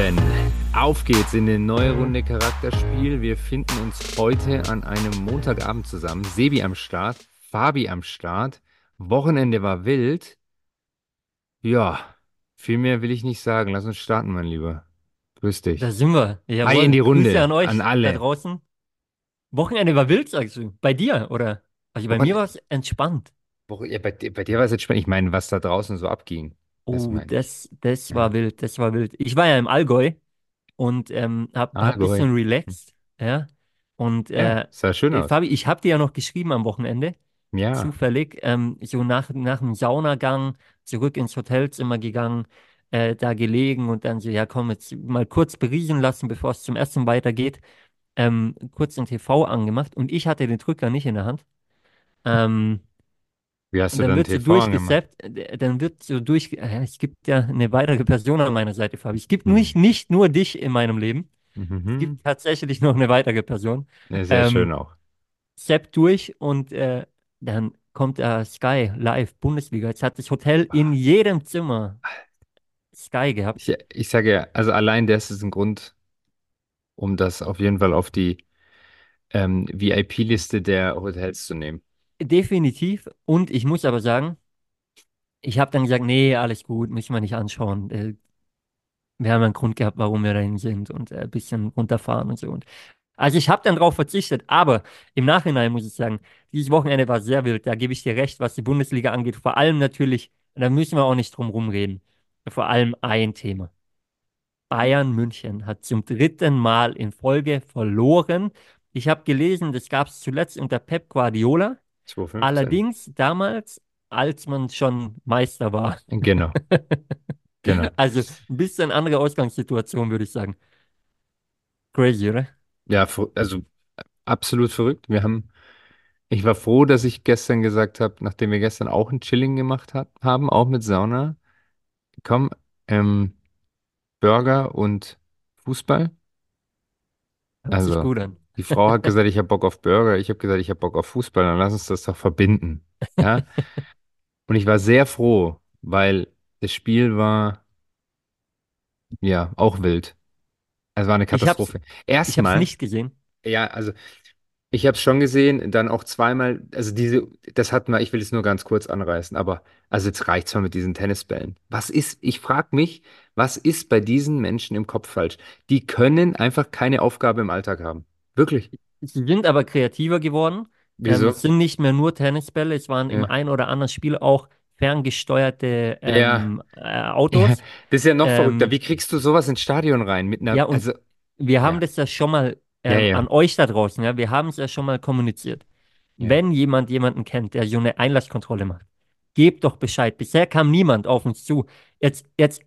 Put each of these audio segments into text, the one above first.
Lieben, auf geht's in eine neue Runde Charakterspiel. Wir finden uns heute an einem Montagabend zusammen. Sebi am Start, Fabi am Start. Wochenende war wild. Ja, viel mehr will ich nicht sagen. Lass uns starten, mein Lieber. Grüß dich. Da sind wir. Hi Jawohl. in die Runde, Grüße an euch an da alle. draußen. Wochenende war wild, sagst du. Bei dir, oder? Also bei Wochen- mir war es entspannt. Ja, bei, dir- bei dir war es jetzt spannend. Ich meine, was da draußen so abging. Das Oh, meine ich. das, das Ja. war wild, das war wild. Ich war ja im Allgäu und ähm, hab, hab ein Allgäu. bisschen relaxed, ja. Und Ja, äh, sah schön äh, aus. Fabi, ich hab dir ja noch geschrieben am Wochenende, Ja, zufällig, ähm, so nach, nach dem Saunagang zurück ins Hotelzimmer gegangen, äh, da gelegen und dann so, ja komm, jetzt mal kurz berieseln lassen, bevor es zum Essen weitergeht. Ähm, kurz den TV angemacht und ich hatte den Drücker nicht in der Hand. Ähm, wie hast du dann dann so TV durchgesappt, äh, dann wird so durch, äh, es gibt ja eine weitere Person an meiner Seite, Fabi. Es gibt Hm. nicht, nicht nur dich in meinem Leben, es Mhm. gibt tatsächlich noch eine weitere Person. Ja, sehr Ähm, schön auch. Zapp durch und äh, dann kommt äh, Sky live, Bundesliga. Jetzt hat das Hotel in jedem Zimmer Sky gehabt. Ich, ich sage ja, also allein das ist ein Grund, um das auf jeden Fall auf die ähm, VIP-Liste der Hotels zu nehmen. Definitiv. Und ich muss aber sagen, ich habe dann gesagt, nee, alles gut, müssen wir nicht anschauen. Äh, wir haben einen Grund gehabt, warum wir dahin sind und äh, ein bisschen runterfahren und so. Und also ich habe dann drauf verzichtet, aber im Nachhinein muss ich sagen, dieses Wochenende war sehr wild. Da gebe ich dir recht, was die Bundesliga angeht. Vor allem natürlich, da müssen wir auch nicht drum rumreden. Vor allem ein Thema. Bayern München hat zum dritten Mal in Folge verloren. Ich habe gelesen, das gab es zuletzt unter Pep Guardiola. 2,15. Allerdings damals, als man schon Meister war. Genau, genau. Also ein bisschen andere Ausgangssituation, würde ich sagen. Crazy, oder? Ja, also absolut verrückt. Wir haben, ich war froh, dass ich gestern gesagt habe, nachdem wir gestern auch ein Chilling gemacht hat, haben, auch mit Sauna, komm, ähm, Burger und Fußball. Hört sich Also, gut an. Die Frau hat gesagt, ich habe Bock auf Burger, ich habe gesagt, ich habe Bock auf Fußball, dann lass uns das doch verbinden. Ja? Und ich war sehr froh, weil das Spiel war, ja, auch wild. Es war eine Katastrophe. ich hab's Erstmal, nicht gesehen. ja, also ich habe es schon gesehen, dann auch zweimal, also diese, das hatten wir, ich will es nur ganz kurz anreißen, aber also jetzt reicht's mal mit diesen Tennisbällen. Was ist, ich frage mich, was ist bei diesen Menschen im Kopf falsch? Die können einfach keine Aufgabe im Alltag haben. Wirklich. Sie sind aber kreativer geworden. Ähm, Wieso? es sind nicht mehr nur Tennisbälle, es waren im Ja. ein oder anderen Spiel auch ferngesteuerte Ja. ähm, äh, Ja, Autos. das ist ja noch verrückter. Ähm, Wie kriegst du sowas ins Stadion rein? Mit einer, ja, und also, wir haben ja, das ja schon mal ja, ähm, ja, an euch da draußen, ja, wir haben es ja schon mal kommuniziert. ja. Wenn jemand jemanden kennt, der so eine Einlasskontrolle macht, gebt doch Bescheid. Bisher kam niemand auf uns zu. Jetzt, jetzt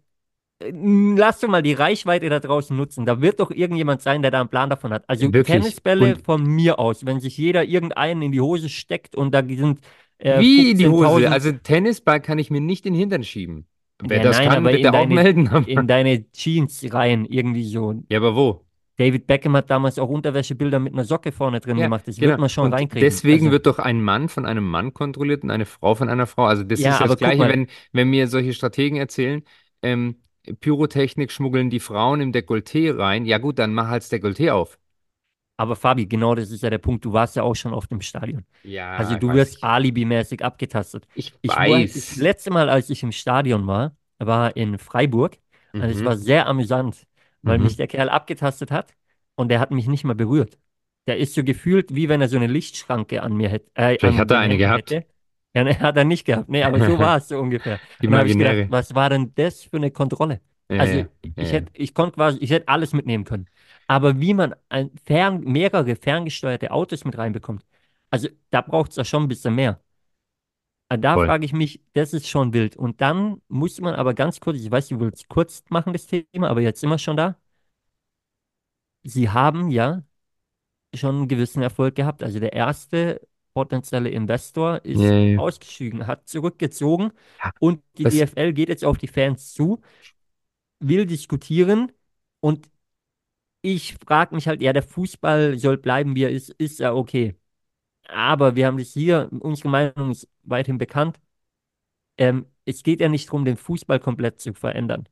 lass doch mal die Reichweite da draußen nutzen. Da wird doch irgendjemand sein, der da einen Plan davon hat. Also Wirklich. Tennisbälle Und von mir aus, wenn sich jeder irgendeinen in die Hose steckt und da sind äh, wie in die Hose? 15.000 Also Tennisball kann ich mir nicht in den Hintern schieben. Wer Ja, das nein, kann, bitte auch deine, melden. in deine Jeans rein, irgendwie so. ja, aber wo? David Beckham hat damals auch Unterwäschebilder mit einer Socke vorne drin Ja, gemacht. Das genau. wird man schon Und reinkriegen. deswegen Also, wird doch ein Mann von einem Mann kontrolliert und eine Frau von einer Frau. Also das ja, ist das Gleiche, wenn, wenn mir solche Strategen erzählen, ähm, Pyrotechnik schmuggeln die Frauen im Dekolleté rein. Ja gut, dann mach halt das Dekolleté auf. aber Fabi, genau das ist ja der Punkt. Du warst ja auch schon auf dem Stadion. Also Ja, du weiß wirst alibimäßig abgetastet. Ich Ich war, das weiß. letzte Mal, als ich im Stadion war, war in Freiburg. Und es war Mhm. sehr amüsant, weil mich Mhm. der Kerl abgetastet hat und der hat mich nicht mal berührt. Der ist so gefühlt, wie wenn er so eine Lichtschranke an mir hätte, äh, Vielleicht hat er eine gehabt. hätte. Ja, ne, hat er nicht gehabt. Nee, aber so war es so ungefähr. Die Und ich gedacht, was war denn das für eine Kontrolle? Ja, Also ja, ich ja, hätte, ich konnte quasi, ich hätte alles mitnehmen können. Aber wie man ein fern, mehrere ferngesteuerte Autos mit reinbekommt, also da braucht es ja schon ein bisschen mehr. Äh, Da frage ich mich, das ist schon wild. Und dann muss man aber ganz kurz, ich weiß, du willst kurz machen, das Thema, aber jetzt sind wir schon da. Sie haben ja schon einen gewissen Erfolg gehabt. Also der erste potenzielle Investor ist ja. ausgestiegen, hat zurückgezogen Ja, und die DFL geht jetzt auf die Fans zu, will diskutieren und ich frage mich halt, ja, der Fußball soll bleiben, wie er ist, ist ja okay. Aber wir haben das hier, unsere Meinung ist weithin bekannt. Ähm, es geht ja nicht darum, den Fußball komplett zu verändern.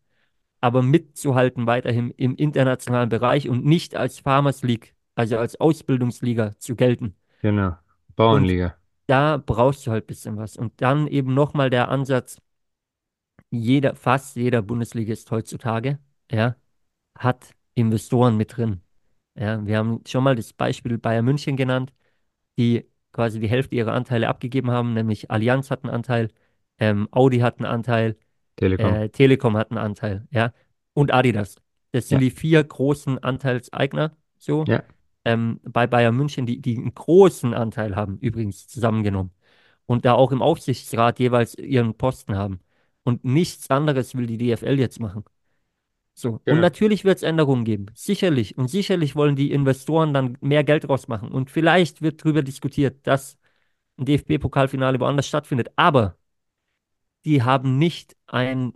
aber mitzuhalten weiterhin im internationalen Bereich und nicht als Farmers League, also als Ausbildungsliga zu gelten. Genau. Und Bauernliga. da brauchst du halt ein bisschen was. Und dann eben nochmal der Ansatz, jeder, fast jeder Bundesligist heutzutage, ja, hat Investoren mit drin. Ja, wir haben schon mal das Beispiel Bayern München genannt, die quasi die Hälfte ihrer Anteile abgegeben haben, nämlich Allianz hat einen Anteil, ähm, Audi hat einen Anteil, Telekom. äh, Telekom hat einen Anteil, ja, und Adidas. Das sind Ja. die vier großen Anteilseigner, so, Ja. Ähm, bei Bayern München, die, die einen großen Anteil haben, übrigens zusammengenommen. Und da auch im Aufsichtsrat jeweils ihren Posten haben. Und nichts anderes will die DFL jetzt machen. So. Und Genau. natürlich wird es Änderungen geben. Sicherlich. Und sicherlich wollen die Investoren dann mehr Geld rausmachen. Und vielleicht wird darüber diskutiert, dass ein DFB-Pokalfinale woanders stattfindet. Aber die haben nicht ein,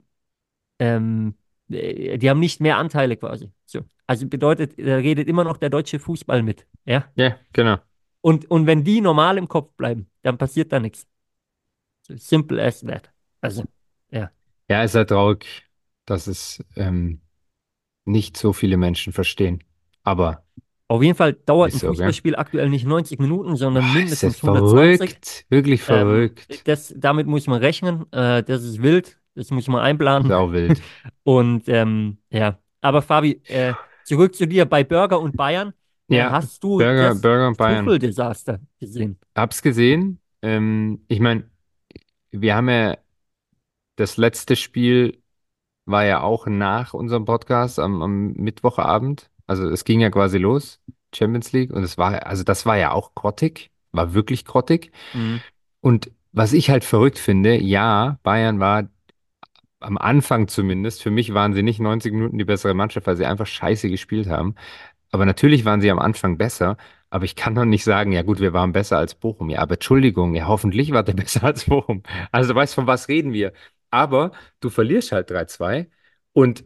ähm, äh, die haben nicht mehr Anteile quasi. So. Also bedeutet, da redet immer noch der deutsche Fußball mit. Ja. Ja, genau. Und, und wenn die normal im Kopf bleiben, dann passiert da nichts. So simple as that. Also, ja. Ja, ist halt traurig, dass es ähm, nicht so viele Menschen verstehen. Aber Auf jeden Fall dauert ein Ist so? Fußballspiel aktuell nicht 90 Minuten, sondern boah, ist das mindestens 120. verrückt. Wirklich Ähm, verrückt. das, damit muss man rechnen. Äh, das ist wild. Das muss man Ist einplanen. auch wild. Und ähm, ja. Aber Fabi, äh, zurück zu dir bei Burger und Bayern. Ja, hast du Burger, das Burger und Bayern. Tuchel-Desaster gesehen? Hab's gesehen. Ähm, ich meine, wir haben ja das letzte Spiel war ja auch nach unserem Podcast am, am Mittwochabend. Also es ging ja quasi los, Champions League. Und es war, also das war ja auch grottig, war wirklich grottig. Mhm. Und was ich halt verrückt finde, ja, Bayern war am Anfang zumindest, für mich waren sie nicht 90 Minuten die bessere Mannschaft, weil sie einfach scheiße gespielt haben. Aber natürlich waren sie am Anfang besser. Aber ich kann doch nicht sagen, ja gut, wir waren besser als Bochum. Ja, aber Entschuldigung, ja, hoffentlich war der besser als Bochum. Also du weißt, von was reden wir. Aber du verlierst halt 3-2 und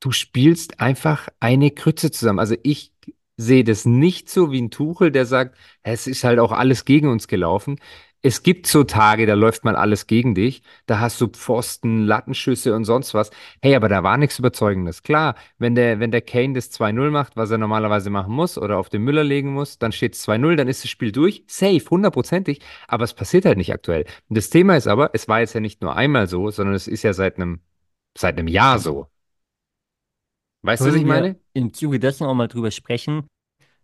du spielst einfach eine Krütze zusammen. Also ich sehe das nicht so wie ein Tuchel, der sagt, es ist halt auch alles gegen uns gelaufen. Es gibt so Tage, da läuft mal alles gegen dich. Da hast du Pfosten, Lattenschüsse und sonst was. Hey, aber da war nichts Überzeugendes. Klar, wenn der, wenn der Kane das 2-0 macht, was er normalerweise machen muss oder auf den Müller legen muss, dann steht es 2-0, dann ist das Spiel durch. Safe, hundertprozentig. Aber es passiert halt nicht aktuell. Und das Thema ist aber, es war jetzt ja nicht nur einmal so, sondern es ist ja seit einem, seit einem Jahr so. Weißt du, was ich meine? im Zuge dessen auch mal drüber sprechen,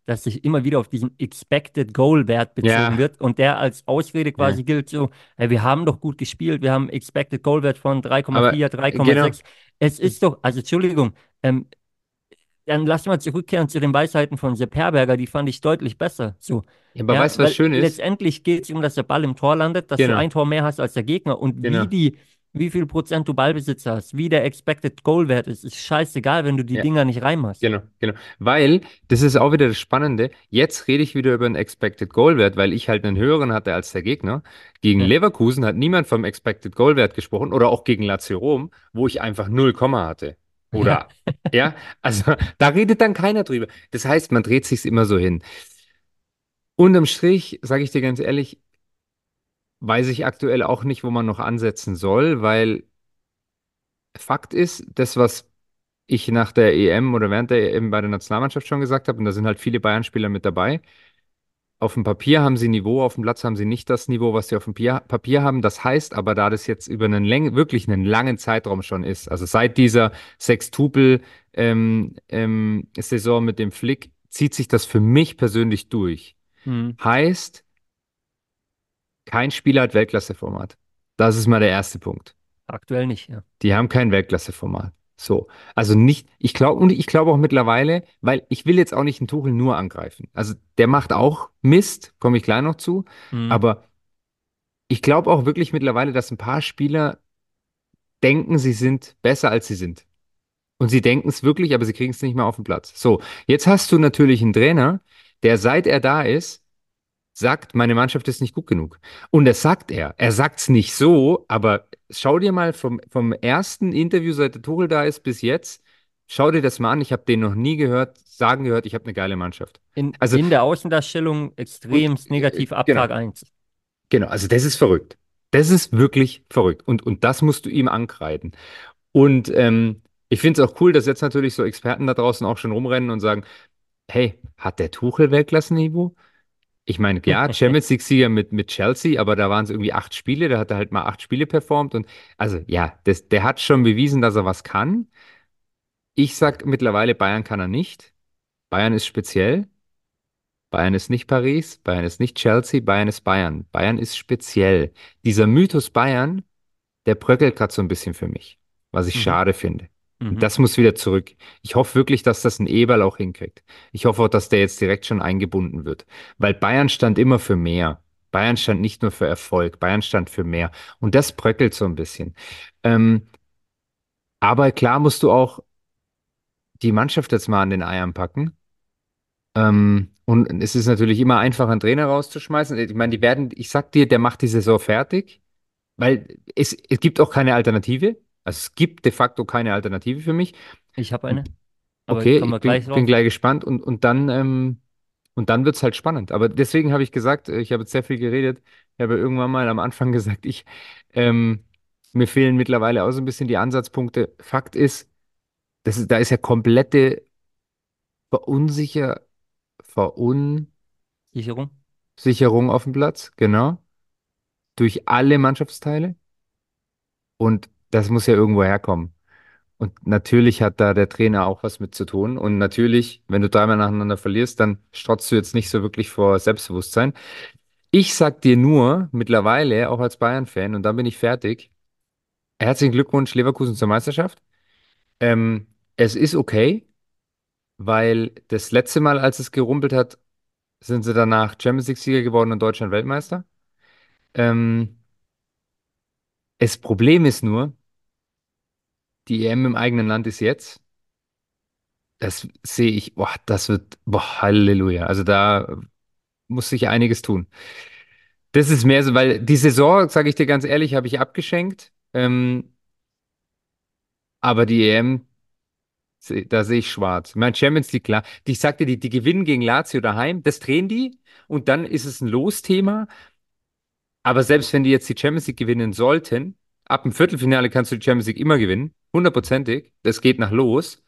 dass sich immer wieder auf diesen Expected Goal Wert bezogen Ja. wird und der als Ausrede quasi gilt, so, ey, wir haben doch gut gespielt, wir haben Expected Goal Wert von 3,4, 3,6. genau. Es ist doch, also Entschuldigung, ähm, dann lass mal zurückkehren zu den Weisheiten von Sepp Herberger, die fand ich deutlich besser. So, Ja, aber ja, weißt du, was schön ist? letztendlich geht es um, dass der Ball im Tor landet, dass Genau. du ein Tor mehr hast als der Gegner und Genau. wie die, wie viel Prozent du Ballbesitz hast, wie der Expected Goal Wert ist, ist scheißegal, wenn du die Ja. Dinger nicht reinmachst. Genau, genau. Weil, das ist auch wieder das Spannende, jetzt rede ich wieder über einen Expected Goal Wert, weil ich halt einen höheren hatte als der Gegner. Gegen Ja. Leverkusen hat niemand vom Expected Goal Wert gesprochen oder auch gegen Lazio Rom, wo ich einfach 0, hatte. Oder, ja, also da redet dann keiner drüber. Das heißt, man dreht sich's immer so hin. Unterm Strich, sage ich dir ganz ehrlich, weiß ich aktuell auch nicht, wo man noch ansetzen soll, weil Fakt ist, das, was ich nach der EM oder während der EM bei der Nationalmannschaft schon gesagt habe, und da sind halt viele Bayern-Spieler mit dabei. Auf dem Papier haben sie Niveau, auf dem Platz haben sie nicht das Niveau, was sie auf dem Pier- Papier haben. Das heißt aber, da das jetzt über einen läng wirklich einen langen Zeitraum schon ist, also seit dieser Sextupel ähm, ähm, mit dem Flick, zieht sich das für mich persönlich durch. Hm. Heißt, kein Spieler hat Weltklasseformat. Das ist mal der erste Punkt. Aktuell nicht, ja. Die haben kein Weltklasseformat. So. Also nicht, ich glaube, und ich glaube auch mittlerweile, weil ich will jetzt auch nicht einen Tuchel nur angreifen. Also der macht auch Mist, komme ich gleich noch zu. Hm. Aber ich glaube auch wirklich mittlerweile, dass ein paar Spieler denken, sie sind besser als sie sind. Und sie denken es wirklich, aber sie kriegen es nicht mehr auf den Platz. So, jetzt hast du natürlich einen Trainer, der seit er da ist, sagt, meine Mannschaft ist nicht gut genug. Und das sagt er. Er sagt es nicht so, aber schau dir mal vom, vom ersten Interview, seit der Tuchel da ist, bis jetzt, schau dir das mal an. Ich habe den noch nie gehört, sagen gehört, ich habe eine geile Mannschaft. in, also- in der Außendarstellung extremst Und, äh, negativ ab genau. Tag 1. Genau, also das ist verrückt. Das ist wirklich verrückt. Und, und das musst du ihm ankreiden. Und ähm, ich finde es auch cool, dass jetzt natürlich so Experten da draußen auch schon rumrennen und sagen, hey, hat der Tuchel Weltklassenniveau? Ich meine, ja, Champions League-Sieger mit, mit Chelsea, aber da waren es irgendwie acht Spiele, da hat er halt mal acht Spiele performt und also ja, das, der hat schon bewiesen, dass er was kann. Ich sag mittlerweile, Bayern kann er nicht. Bayern ist speziell. Bayern ist nicht Paris, Bayern ist nicht Chelsea, Bayern ist Bayern. Bayern ist speziell. Dieser Mythos Bayern, der bröckelt gerade so ein bisschen für mich, was ich Mhm, schade finde. Mhm. das muss wieder zurück. Ich hoffe wirklich, dass das ein Eberl auch hinkriegt. Ich hoffe auch, dass der jetzt direkt schon eingebunden wird. Weil Bayern stand immer für mehr. Bayern stand nicht nur für Erfolg, Bayern stand für mehr. Und das bröckelt so ein bisschen. Ähm, aber klar musst du auch die Mannschaft jetzt mal an den Eiern packen. Ähm, und es ist natürlich immer einfach, einen Trainer rauszuschmeißen. Ich meine, die werden, ich sag dir, der macht die Saison fertig, weil es, es gibt auch keine Alternative. Also es gibt de facto keine Alternative für mich. Ich habe eine, aber okay, ich wir gleich bin, bin gleich gespannt und, und dann, ähm, und dann wird's halt spannend. Aber deswegen habe ich gesagt, äh, ich habe jetzt sehr viel geredet. Ich habe irgendwann mal am Anfang gesagt, ich, ähm, mir fehlen mittlerweile auch so ein bisschen die Ansatzpunkte. Fakt ist, das ist, da ist ja komplette Verunsicher, Verunsicherung Sicherung. auf dem Platz, genau, durch alle Mannschaftsteile. Und das muss ja irgendwo herkommen. Und natürlich hat da der Trainer auch was mit zu tun. Und natürlich, wenn du dreimal nacheinander verlierst, dann strotzt du jetzt nicht so wirklich vor Selbstbewusstsein. Ich sag dir nur, mittlerweile, auch als Bayern-Fan, und dann bin ich fertig, herzlichen Glückwunsch, Leverkusen zur Meisterschaft. Ähm, es ist okay, weil das letzte Mal, als es gerumpelt hat, sind sie danach Champions League-Sieger geworden und Deutschland Weltmeister. Ähm, das Problem ist nur, die EM im eigenen Land ist jetzt. Das sehe ich, boah, das wird, boah, Halleluja. Also da muss sich einiges tun. Das ist mehr so, weil die Saison, sage ich dir ganz ehrlich, habe ich abgeschenkt. Ähm, aber die EM, da sehe ich schwarz. Mein Champions League, klar. Ich sagte, die, die gewinnen gegen Lazio daheim, das drehen die und dann ist es ein Losthema. Aber selbst wenn die jetzt die Champions League gewinnen sollten, ab dem Viertelfinale kannst du die Champions League immer gewinnen, hundertprozentig. Das geht nach los.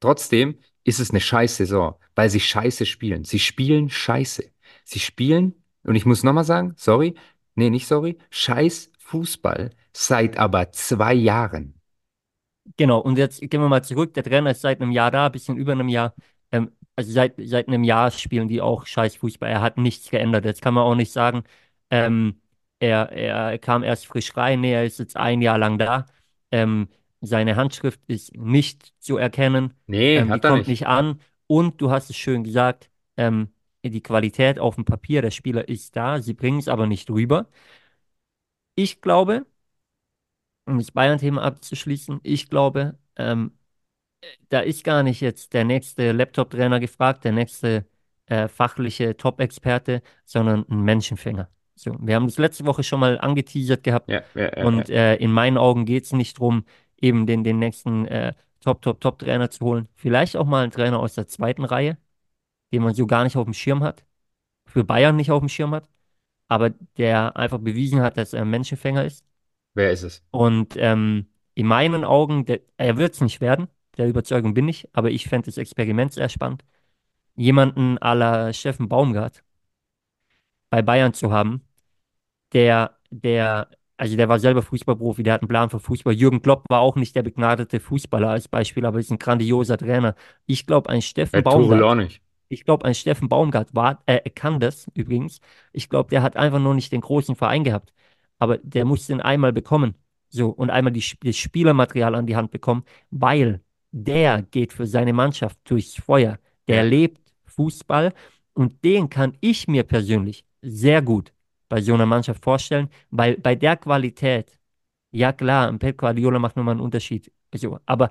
Trotzdem ist es eine scheiß Saison, weil sie scheiße spielen. Sie spielen scheiße. Sie spielen, und ich muss nochmal sagen, sorry, nee, nicht sorry, scheiß Fußball seit aber zwei Jahren. Genau, und jetzt gehen wir mal zurück. Der Trainer ist seit einem Jahr da, ein bisschen über einem Jahr. Ähm, also seit, seit einem Jahr spielen die auch scheiß Fußball. Er hat nichts geändert. Jetzt kann man auch nicht sagen, ähm, er, er kam erst frisch rein. Er ist jetzt ein Jahr lang da. Ähm, seine Handschrift ist nicht zu erkennen. Nee, Ähm, die hat er kommt nicht. nicht an. Und du hast es schön gesagt, ähm, die Qualität auf dem Papier der Spieler ist da. Sie bringen es aber nicht rüber. Ich glaube, um das Bayern-Thema abzuschließen, ich glaube, ähm, da ist gar nicht jetzt der nächste Laptop-Trainer gefragt, der nächste äh, fachliche Top-Experte, sondern ein Menschenfänger. So, wir haben das letzte Woche schon mal angeteasert gehabt Ja, ja, ja, und äh, in meinen Augen geht es nicht darum, eben den, den nächsten äh, Top, Top, Top-Trainer zu holen. Vielleicht auch mal einen Trainer aus der zweiten Reihe, den man so gar nicht auf dem Schirm hat, für Bayern nicht auf dem Schirm hat, aber der einfach bewiesen hat, dass er ein Menschenfänger ist. Wer ist es? Und ähm, in meinen Augen, der, er wird es nicht werden, der Überzeugung bin ich, aber ich fände das Experiment sehr spannend, jemanden à la Steffen Baumgart bei Bayern zu haben, der, der, also der war selber Fußballprofi, der hat einen Plan für Fußball. Jürgen Klopp war auch nicht der begnadete Fußballer als Beispiel, aber ist ein grandioser Trainer. Ich glaube, ein Steffen Äh, Tuchel auch Baumgart nicht. ich glaube, ein Steffen Baumgart war, äh, er kann das übrigens. Ich glaube, der hat einfach nur nicht den großen Verein gehabt. Aber der muss den einmal bekommen. So, und einmal die, das Spielermaterial an die Hand bekommen, weil der geht für seine Mannschaft durchs Feuer. Der lebt Fußball und den kann ich mir persönlich sehr gut bei so einer Mannschaft vorstellen, weil bei der Qualität ja, klar, ein Pep Guardiola macht nochmal einen Unterschied. So, aber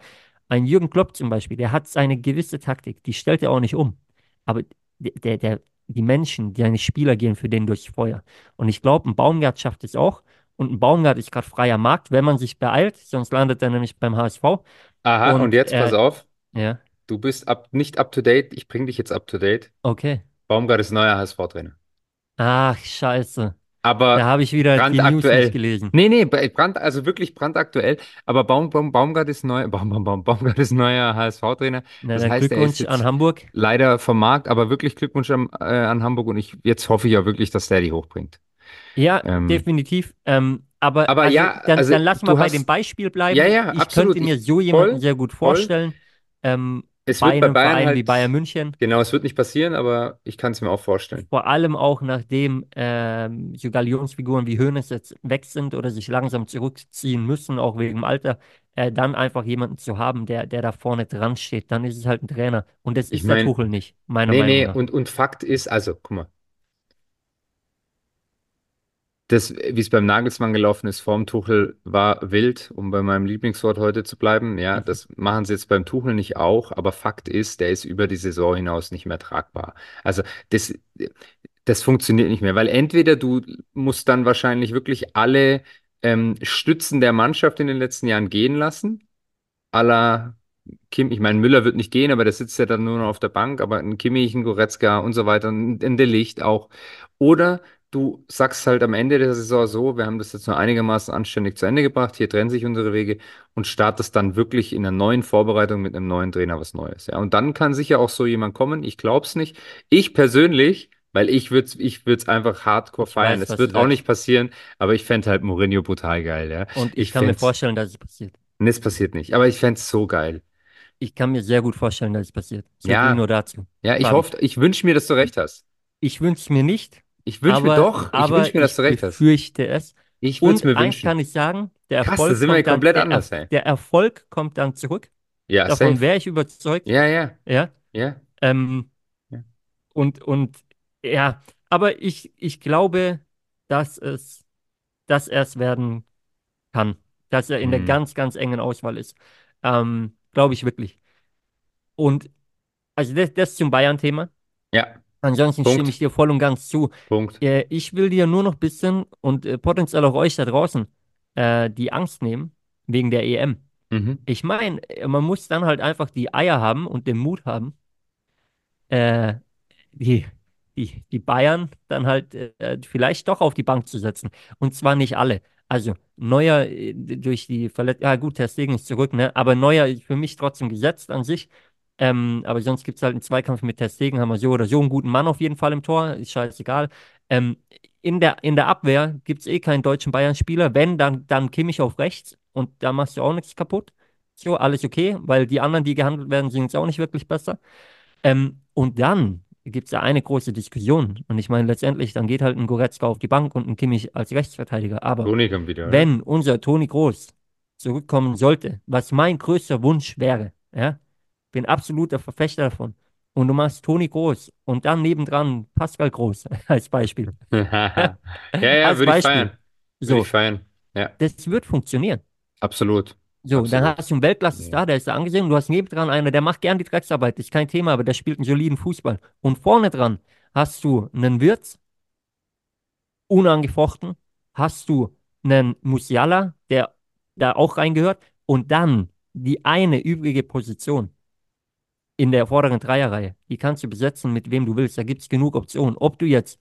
ein Jürgen Klopp zum Beispiel, der hat seine gewisse Taktik, die stellt er auch nicht um. Aber der, der, die Menschen, seine Spieler gehen für den durchs Feuer. Und ich glaube, ein Baumgart schafft es auch. Und ein Baumgart ist gerade freier Markt, wenn man sich beeilt, sonst landet er nämlich beim HSV. Aha, und Und jetzt pass äh, auf, ja, du bist up, nicht up to date, ich bring dich jetzt up to date. okay. Baumgart ist neuer HSV-Trainer. Ach, scheiße. Da Aber habe ich wieder die News nicht brandaktuell. gelesen. Nee, nee, Brand, also wirklich brandaktuell. Aber Baum, Baum, Baumgart ist neu, Baum, Baum, Baum, Baumgart ist neuer HSV-Trainer. Das heißt, er ist Glückwunsch an Hamburg. leider vom Markt, aber wirklich Glückwunsch am, äh, an Hamburg und ich, jetzt hoffe ich ja wirklich, dass der die hochbringt. Ja, Ähm, definitiv. Ähm, aber aber also ja, dann, also dann lassen wir bei dem hast, Beispiel ja, bleiben. ja, Ich absolut. könnte mir so jemanden voll, sehr gut vorstellen. Ähm, Es bei wird bei einem Bayern Verein wie halt, Bayern München. genau, es wird nicht passieren, aber ich kann es mir auch vorstellen. Vor allem auch nachdem ähm, so Galionsfiguren wie Hoeneß jetzt weg sind oder sich langsam zurückziehen müssen, auch wegen dem Alter, äh, dann einfach jemanden zu haben, der, der da vorne dran steht, dann ist es halt ein Trainer. Und das Ich ist der meine, Tuchel nicht, meiner nee, Meinung nee, nach. und, und Fakt ist, also, guck mal. Das, wie es beim Nagelsmann gelaufen ist, vorm Tuchel war wild, um bei meinem Lieblingswort heute zu bleiben. Ja, Mhm. das machen sie jetzt beim Tuchel nicht auch, aber Fakt ist, der ist über die Saison hinaus nicht mehr tragbar. Also das, das funktioniert nicht mehr, weil entweder du musst dann wahrscheinlich wirklich alle ähm, Stützen der Mannschaft in den letzten Jahren gehen lassen, la Kim, ich meine, Müller wird nicht gehen, aber der sitzt ja dann nur noch auf der Bank, aber ein Kimmich, ein Goretzka und so weiter, ein, ein De Ligt auch. Oder du sagst halt am Ende der Saison so, wir haben das jetzt nur einigermaßen anständig zu Ende gebracht, hier trennen sich unsere Wege und startest dann wirklich in einer neuen Vorbereitung mit einem neuen Trainer was Neues. Ja, und dann kann sicher auch so jemand kommen. Ich glaube es nicht. Ich persönlich, weil ich würde es ich würd's einfach hardcore Ich feiern. Es wird auch nicht passieren, aber ich fände halt Mourinho brutal geil, ja. Und ich Ich kann mir vorstellen, dass es passiert. es passiert nicht, aber ich fände es so geil. Ich kann mir sehr gut vorstellen, dass es passiert. So viel nur Ja, dazu. ja, ich hoffe, ich wünsche mir, dass du recht hast. Ich wünsche es mir nicht, Ich wünsche mir doch, ich wünsche mir, dass du ich recht hast. befürchte es. Ich würde es mir wünschen. kann ich sagen, der Krass, Erfolg sind wir kommt dann, komplett der, anders, Er- ey. der Erfolg kommt dann zurück. Ja, Davon wäre ich überzeugt. Ja, ja, Ja. ja, Ähm, ja. und, und ja, aber ich, ich glaube, dass es, dass er es werden kann. Dass er in der Hm. ganz, ganz engen Auswahl ist. Ähm, glaube ich wirklich. Und also das, das zum Bayern-Thema. Ja, Ansonsten stimme ich Punkt, dir voll und ganz zu. Punkt. Äh, ich will dir nur noch ein bisschen und äh, potenziell auch euch da draußen äh, die Angst nehmen wegen der EM. Mhm. Ich meine, man muss dann halt einfach die Eier haben und den Mut haben, äh, die, die, die Bayern dann halt äh, vielleicht doch auf die Bank zu setzen. Und zwar nicht alle. Also Neuer äh, durch die Verletzung, ja gut, Ter Stegen ist zurück, ne? Aber Neuer ist für mich trotzdem gesetzt an sich. Ähm, aber sonst gibt es halt einen Zweikampf mit Ter Stegen, haben wir so oder so einen guten Mann auf jeden Fall im Tor, ist scheißegal. Ähm, in der, in der Abwehr gibt es eh keinen deutschen Bayern-Spieler. Wenn, dann, dann Kimmich auf rechts und da machst du auch nichts kaputt. So, alles okay, weil die anderen, die gehandelt werden, sind jetzt auch nicht wirklich besser. Ähm, und dann gibt es ja eine große Diskussion. Und ich meine, letztendlich, dann geht halt ein Goretzka auf die Bank und ein Kimmich als Rechtsverteidiger. Aber wieder, wenn unser Toni Groß zurückkommen sollte, was mein größter Wunsch wäre, ja, bin absoluter Verfechter davon. Und du machst Toni Groß und dann nebendran Pascal Groß als Beispiel. Ja, ja, Als würde ich Beispiel. feiern. Würde ich So, feiern. Ja, das wird funktionieren. absolut. So, dann Absolut. hast du einen Weltklasse-Star, der ist da angesehen. Du hast nebendran einer, der macht gern die Drecksarbeit, das ist kein Thema, aber der spielt einen soliden Fußball. Und vorne dran hast du einen Wirtz, unangefochten, hast du einen Musiala, der da auch reingehört, und dann die eine übrige Position in der vorderen Dreierreihe, die kannst du besetzen, mit wem du willst. Da gibt es genug Optionen. Ob du jetzt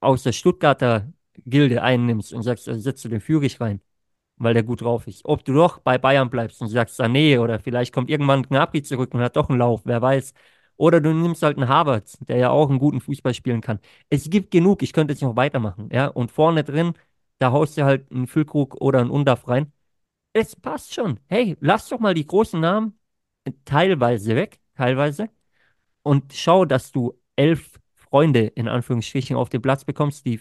aus der Stuttgarter Gilde einnimmst und sagst, da setzt du den Führig rein, weil der gut drauf ist. Ob du doch bei Bayern bleibst und sagst Sané oder vielleicht kommt irgendwann Gnabry zurück und hat doch einen Lauf, wer weiß. Oder du nimmst halt einen Havertz, der ja auch einen guten Fußball spielen kann. Es gibt genug, ich könnte jetzt noch weitermachen, ja. Und vorne drin, da haust du halt einen Füllkrug oder einen Undav rein. Es passt schon. Hey, lass doch mal die großen Namen teilweise weg, teilweise, und schau, dass du elf Freunde in Anführungsstrichen auf den Platz bekommst, die,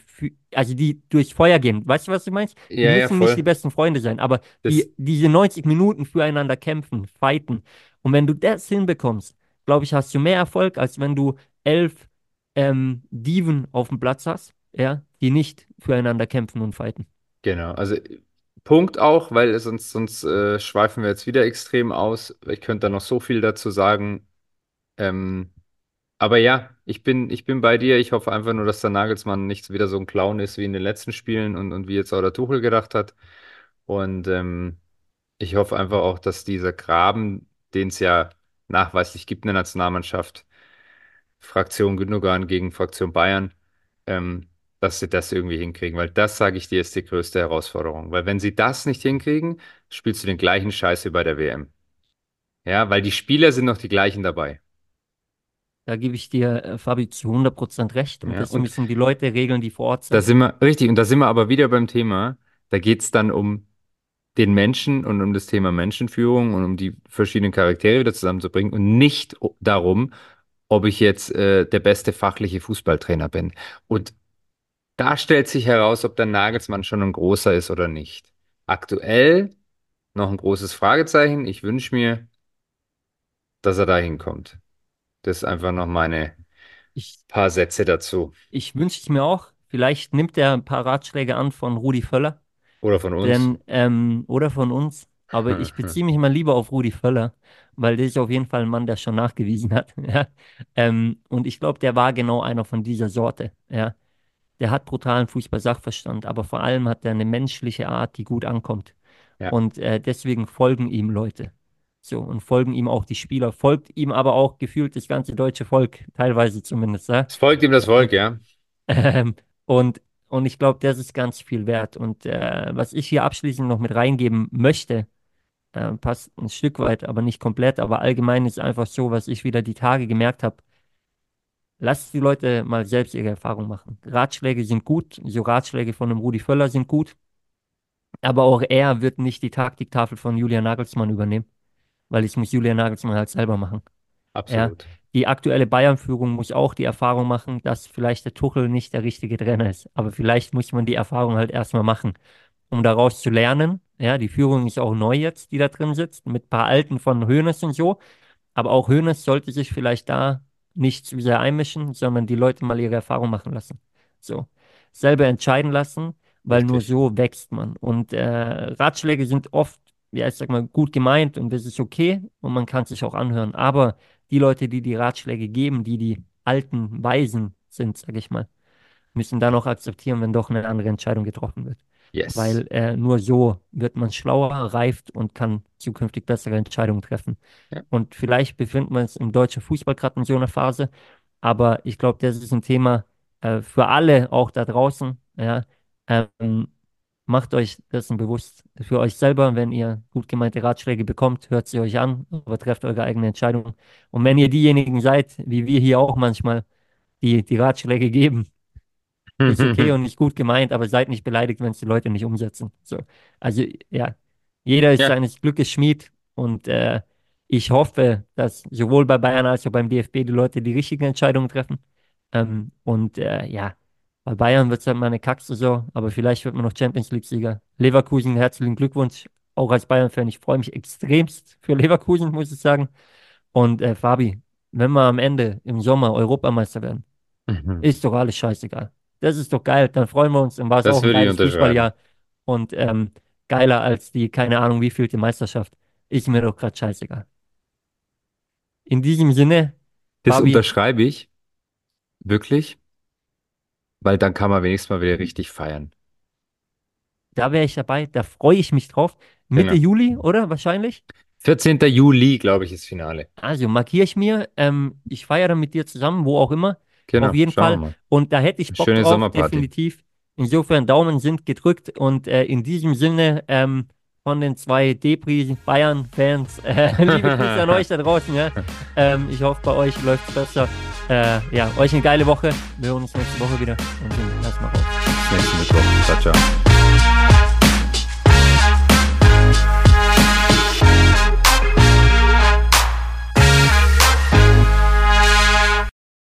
also die durchs Feuer gehen. Weißt du, was ich meine? Die Ja, ja, müssen nicht die besten Freunde sein, aber Das, die diese 90 Minuten füreinander kämpfen, fighten. Und wenn du das hinbekommst, glaube ich, hast du mehr Erfolg, als wenn du elf ähm, Diven auf dem Platz hast, ja, die nicht füreinander kämpfen und fighten. genau. Also Punkt auch, weil sonst, sonst äh, schweifen wir jetzt wieder extrem aus. Ich könnte da noch so viel dazu sagen. Ähm, aber ja, ich bin, ich bin bei dir. Ich hoffe einfach nur, dass der Nagelsmann nicht wieder so ein Clown ist wie in den letzten Spielen und, und wie jetzt auch der Tuchel gedacht hat. Und ähm, ich hoffe einfach auch, dass dieser Graben, den es ja nachweislich gibt in der Nationalmannschaft, Fraktion Gündogan gegen Fraktion Bayern, ähm, dass sie das irgendwie hinkriegen, weil das, sage ich dir, ist die größte Herausforderung. Weil wenn sie das nicht hinkriegen, spielst du den gleichen Scheiß wie bei der WM. Ja, weil die Spieler sind noch die gleichen dabei. Da gebe ich dir, äh, Fabi, zu 100% recht. Und Ja, das müssen die Leute regeln, die vor Ort da sind. sind wir, richtig, und da sind wir aber wieder beim Thema, da geht es dann um den Menschen und um das Thema Menschenführung und um die verschiedenen Charaktere wieder zusammenzubringen und nicht darum, ob ich jetzt äh, der beste fachliche Fußballtrainer bin. Und da stellt sich heraus, ob der Nagelsmann schon ein großer ist oder nicht. Aktuell noch ein großes Fragezeichen. Ich wünsche mir, dass er da hinkommt. Das ist einfach noch meine Ich, paar Sätze dazu. ich wünsche es mir auch. Vielleicht nimmt er ein paar Ratschläge an von Rudi Völler. Oder von uns. Denn, ähm, oder von uns. Aber ich beziehe mich mal lieber auf Rudi Völler, weil der ist auf jeden Fall ein Mann, der schon nachgewiesen hat. Ja? Ähm, und ich glaube, der war genau einer von dieser Sorte. Ja? Der hat brutalen Fußball-Sachverstand, aber vor allem hat er eine menschliche Art, die gut ankommt. Ja. Und äh, deswegen folgen ihm Leute. So, und folgen ihm auch die Spieler, folgt ihm aber auch gefühlt das ganze deutsche Volk, teilweise zumindest. Ja? Es folgt ihm das Volk, ja. Ähm, und, und ich glaube, das ist ganz viel wert. Und äh, was ich hier abschließend noch mit reingeben möchte, äh, passt ein Stück weit, aber nicht komplett, aber allgemein ist einfach so, was ich wieder die Tage gemerkt habe. Lasst die Leute mal selbst ihre Erfahrung machen. Ratschläge sind gut, so Ratschläge von einem Rudi Völler sind gut, aber auch er wird nicht die Taktiktafel von Julian Nagelsmann übernehmen, weil ich muss Julian Nagelsmann halt selber machen. Absolut. Die aktuelle Bayern-Führung muss auch die Erfahrung machen, dass vielleicht der Tuchel nicht der richtige Trainer ist. Aber vielleicht muss man die Erfahrung halt erstmal machen, um daraus zu lernen. Ja, die Führung ist auch neu jetzt, die da drin sitzt, mit ein paar Alten von Hoeneß und so. Aber auch Hoeneß sollte sich vielleicht da nicht zu sehr einmischen, sondern die Leute mal ihre Erfahrung machen lassen. So. Selber entscheiden lassen, weil nur Richtig. so wächst man. Und äh, Ratschläge sind oft, ja, ich sag mal, gut gemeint und das ist okay und man kann sich auch anhören. Aber die Leute, die die Ratschläge geben, die die alten Weisen sind, sag ich mal, müssen dann auch akzeptieren, wenn doch eine andere Entscheidung getroffen wird. Yes. Weil äh, nur so wird man schlauer, reift und kann zukünftig bessere Entscheidungen treffen. Ja. Und vielleicht befinden wir uns im deutschen Fußball gerade in so einer Phase, aber ich glaube, das ist ein Thema äh, für alle, auch da draußen. Ja, ähm, macht euch dessen bewusst. Für euch selber, wenn ihr gut gemeinte Ratschläge bekommt, hört sie euch an, aber trefft eure eigene Entscheidung. Und wenn ihr diejenigen seid, wie wir hier auch manchmal, die die Ratschläge geben, ist okay und nicht gut gemeint, aber seid nicht beleidigt, wenn es die Leute nicht umsetzen. So. Also ja, jeder ist Ja. seines Glückes Schmied und äh, ich hoffe, dass sowohl bei Bayern als auch beim DFB die Leute die richtigen Entscheidungen treffen. Ähm, und äh, ja, bei Bayern wird es halt mal eine Kacksaison, aber vielleicht wird man noch Champions League-Sieger. Leverkusen, herzlichen Glückwunsch, auch als Bayern-Fan. Ich freue mich extremst für Leverkusen, muss ich sagen. Und äh, Fabi, wenn wir am Ende im Sommer Europameister werden, Mhm. ist doch alles scheißegal. Das ist doch geil. Dann freuen wir uns. Dann war es Das auch ein geiles. Fußballjahr. Und ähm, geiler als die, keine Ahnung, wievielte Meisterschaft. Ist mir doch gerade scheißegal. In diesem Sinne, Das Fabi, unterschreibe ich. Wirklich. Weil dann kann man wenigstens mal wieder richtig feiern. da wäre ich dabei. Da freue ich mich drauf. Mitte Genau. Juli, oder? Wahrscheinlich. 14. Juli, glaube ich, ist Finale. Also markiere ich mir. Ähm, ich feiere mit dir zusammen, wo auch immer. Genau. Auf jeden Fall. mal. Und da hätte ich Bock schöne drauf, definitiv. Insofern Daumen sind gedrückt und äh, in diesem Sinne ähm, von den zwei Depri Bayern-Fans, äh, liebe Grüße an euch da draußen. Ja? Ähm, ich hoffe, bei euch läuft es besser. Äh, ja, euch eine geile Woche. Wir hören uns nächste Woche wieder und sind erstmal raus. Bis nächsten Mittwoch. Ciao, ciao.